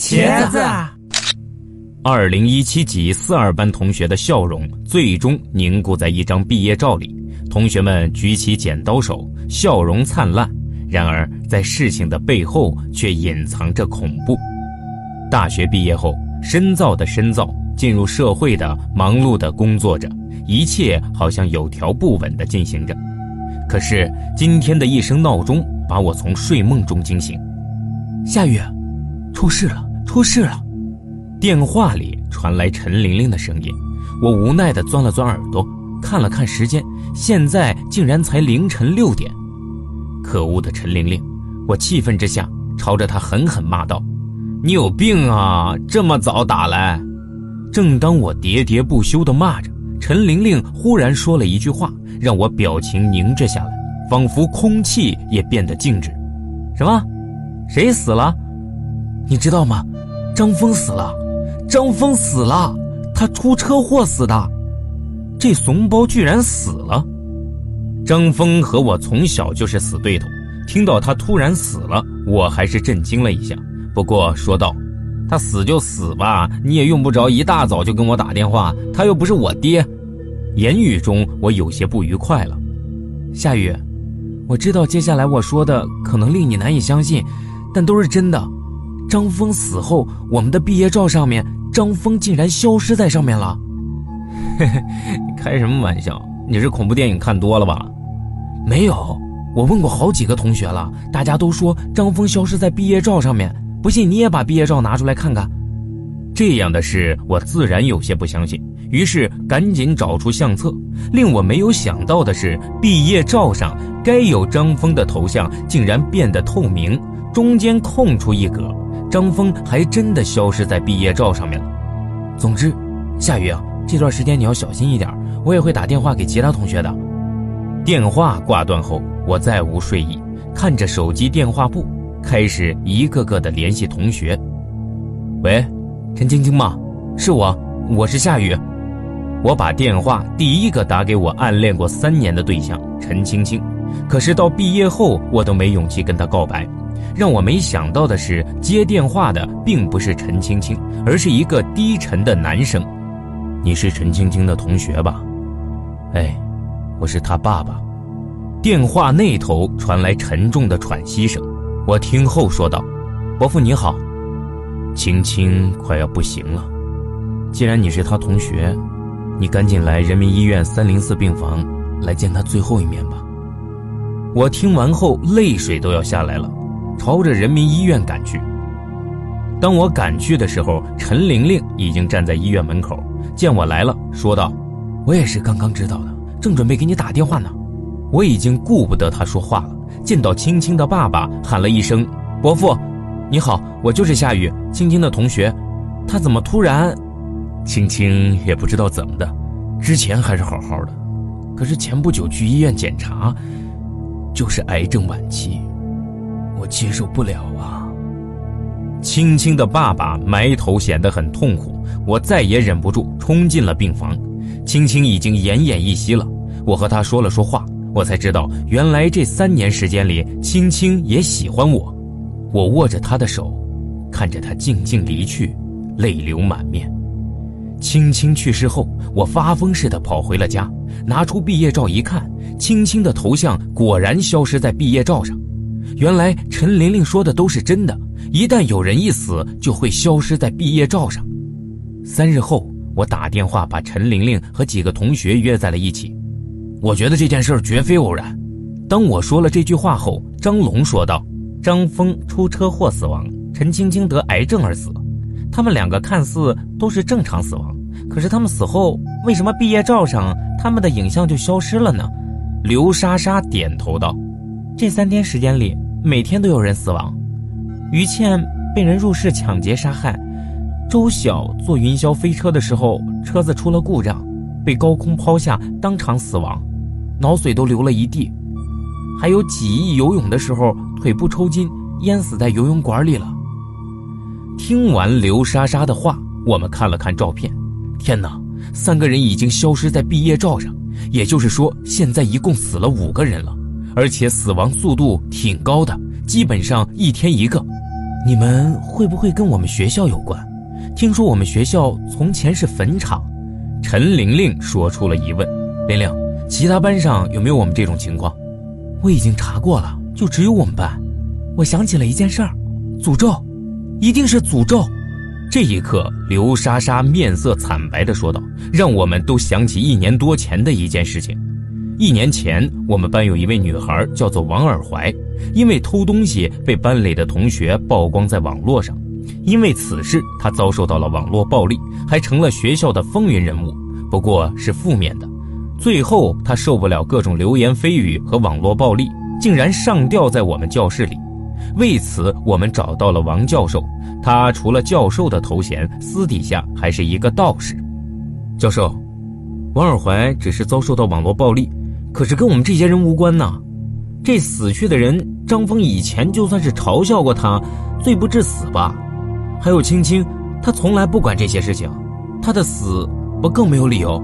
茄子。二零一七级四二班同学的笑容最终凝固在一张毕业照里，同学们举起剪刀手，笑容灿烂。然而，在事情的背后却隐藏着恐怖。大学毕业后，深造的深造，进入社会的忙碌的工作着，一切好像有条不紊地进行着。可是今天的一声闹钟把我从睡梦中惊醒，夏雨，出事了，出事了！电话里传来陈玲玲的声音，我无奈地钻了钻耳朵，看了看时间，现在竟然才凌晨六点。可恶的陈玲玲！我气愤之下朝着她狠狠骂道：“你有病啊！这么早打来！”正当我喋喋不休地骂着，陈玲玲忽然说了一句话，让我表情凝滞下来，仿佛空气也变得静止。什么？谁死了？你知道吗？张峰死了！张峰死了！他出车祸死的！这怂包居然死了！张峰和我从小就是死对头，听到他突然死了，我还是震惊了一下。不过说道：“他死就死吧，你也用不着一大早就跟我打电话，他又不是我爹。”言语中我有些不愉快了。夏雨，我知道接下来我说的可能令你难以相信，但都是真的。张峰死后，我们的毕业照上面，张峰竟然消失在上面了。嘿嘿，开什么玩笑？你是恐怖电影看多了吧？没有，我问过好几个同学了，大家都说张峰消失在毕业照上面。不信你也把毕业照拿出来看看。这样的事我自然有些不相信，于是赶紧找出相册。令我没有想到的是，毕业照上该有张峰的头像竟然变得透明，中间空出一格，张峰还真的消失在毕业照上面了。总之，夏雨啊，这段时间你要小心一点，我也会打电话给其他同学的。电话挂断后，我再无睡意，看着手机电话簿，开始一个个的联系同学。喂，陈青青吗？是我，我是夏雨。我把电话第一个打给我暗恋过三年的对象陈青青，可是到毕业后，我都没勇气跟她告白。让我没想到的是，接电话的并不是陈青青，而是一个低沉的男生。你是陈青青的同学吧？哎。我是他爸爸。电话那头传来沉重的喘息声，我听后说道：“伯父你好，青青快要不行了。既然你是他同学，你赶紧来人民医院三零四病房来见他最后一面吧。”我听完后泪水都要下来了，朝着人民医院赶去。当我赶去的时候，陈玲玲已经站在医院门口，见我来了，说道：“我也是刚刚知道的。”正准备给你打电话呢，我已经顾不得他说话了。见到青青的爸爸，喊了一声：“伯父，你好，我就是夏雨，青青的同学。”他怎么突然？青青也不知道怎么的，之前还是好好的，可是前不久去医院检查，就是癌症晚期，我接受不了啊。青青的爸爸埋头显得很痛苦，我再也忍不住，冲进了病房。青青已经奄奄一息了，我和她说了说话，我才知道原来这三年时间里，青青也喜欢我。我握着她的手，看着她静静离去，泪流满面。青青去世后，我发疯似的跑回了家，拿出毕业照一看，青青的头像果然消失在毕业照上。原来陈玲玲说的都是真的，一旦有人一死，就会消失在毕业照上。三日后。我打电话把陈玲玲和几个同学约在了一起，我觉得这件事绝非偶然。当我说了这句话后，张龙说道：“张峰出车祸死亡，陈青青得癌症而死，他们两个看似都是正常死亡，可是他们死后为什么毕业照上他们的影像就消失了呢？”刘莎莎点头道：“这三天时间里，每天都有人死亡，于倩被人入室抢劫杀害。”周晓坐云霄飞车的时候，车子出了故障，被高空抛下，当场死亡，脑髓都流了一地。还有几亿游泳的时候，腿部抽筋，淹死在游泳馆里了。听完刘莎莎的话，我们看了看照片，天哪，三个人已经消失在毕业照上，也就是说，现在一共死了五个人了，而且死亡速度挺高的，基本上一天一个。你们会不会跟我们学校有关？听说我们学校从前是坟场。陈玲玲说出了疑问。玲玲，其他班上有没有我们这种情况？我已经查过了，就只有我们班。我想起了一件事儿，诅咒，一定是诅咒。这一刻，刘莎莎面色惨白地说道：“让我们都想起一年多前的一件事情。一年前，我们班有一位女孩叫做王尔怀，因为偷东西被班里的同学曝光在网络上。因为此事，她遭受到了网络暴力，还成了学校的风云人物。不过是负面的。最后，她受不了各种流言蜚语和网络暴力，竟然上吊在我们教室里。为此，我们找到了王教授。他除了教授的头衔，私底下还是一个道士。教授，王尔怀只是遭受到网络暴力，可是跟我们这些人无关呐。这死去的人张峰以前就算是嘲笑过他，罪不至死吧？还有青青，他从来不管这些事情，他的死不更没有理由？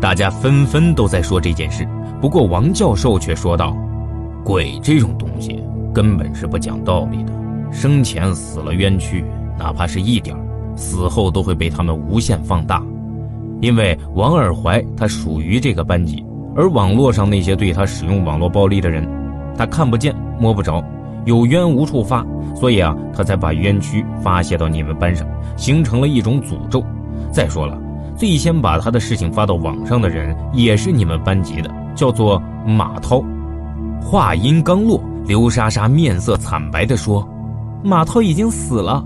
大家纷纷都在说这件事，不过王教授却说道：“鬼这种东西根本是不讲道理的。”生前死了冤屈，哪怕是一点死后都会被他们无限放大。因为王尔怀他属于这个班级，而网络上那些对他使用网络暴力的人，他看不见摸不着，有冤无处发，所以啊，他才把冤屈发泄到你们班上，形成了一种诅咒。再说了，最先把他的事情发到网上的人也是你们班级的，叫做马涛。话音刚落，刘莎莎面色惨白地说。马涛已经死了，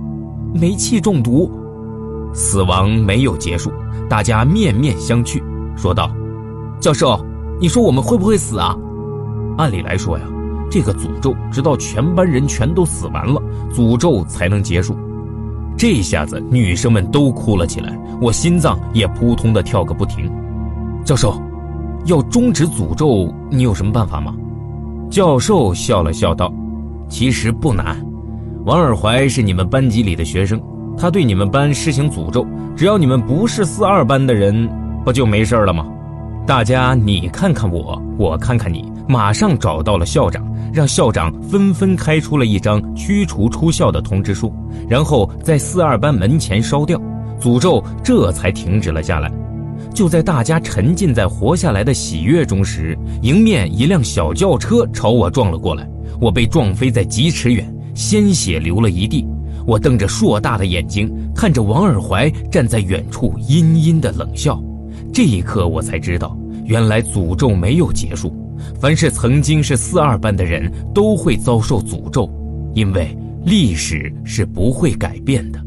煤气中毒。死亡没有结束，大家面面相觑，说道：“教授，你说我们会不会死啊？”按理来说呀，这个诅咒直到全班人全都死完了，诅咒才能结束。这下子女生们都哭了起来，我心脏也扑通的跳个不停。教授，要终止诅咒，你有什么办法吗？教授笑了笑道：“其实不难。”王尔怀是你们班级里的学生，他对你们班施行诅咒，只要你们不是四二班的人，不就没事了吗？大家你看看我，我看看你，马上找到了校长，让校长纷纷开出了一张驱除出校的通知书，然后在四二班门前烧掉，诅咒这才停止了下来。就在大家沉浸在活下来的喜悦中时，迎面一辆小轿车朝我撞了过来，我被撞飞在几尺远。鲜血流了一地，我瞪着硕大的眼睛看着王尔怀站在远处，阴阴的冷笑。这一刻，我才知道，原来诅咒没有结束。凡是曾经是四二班的人，都会遭受诅咒，因为历史是不会改变的。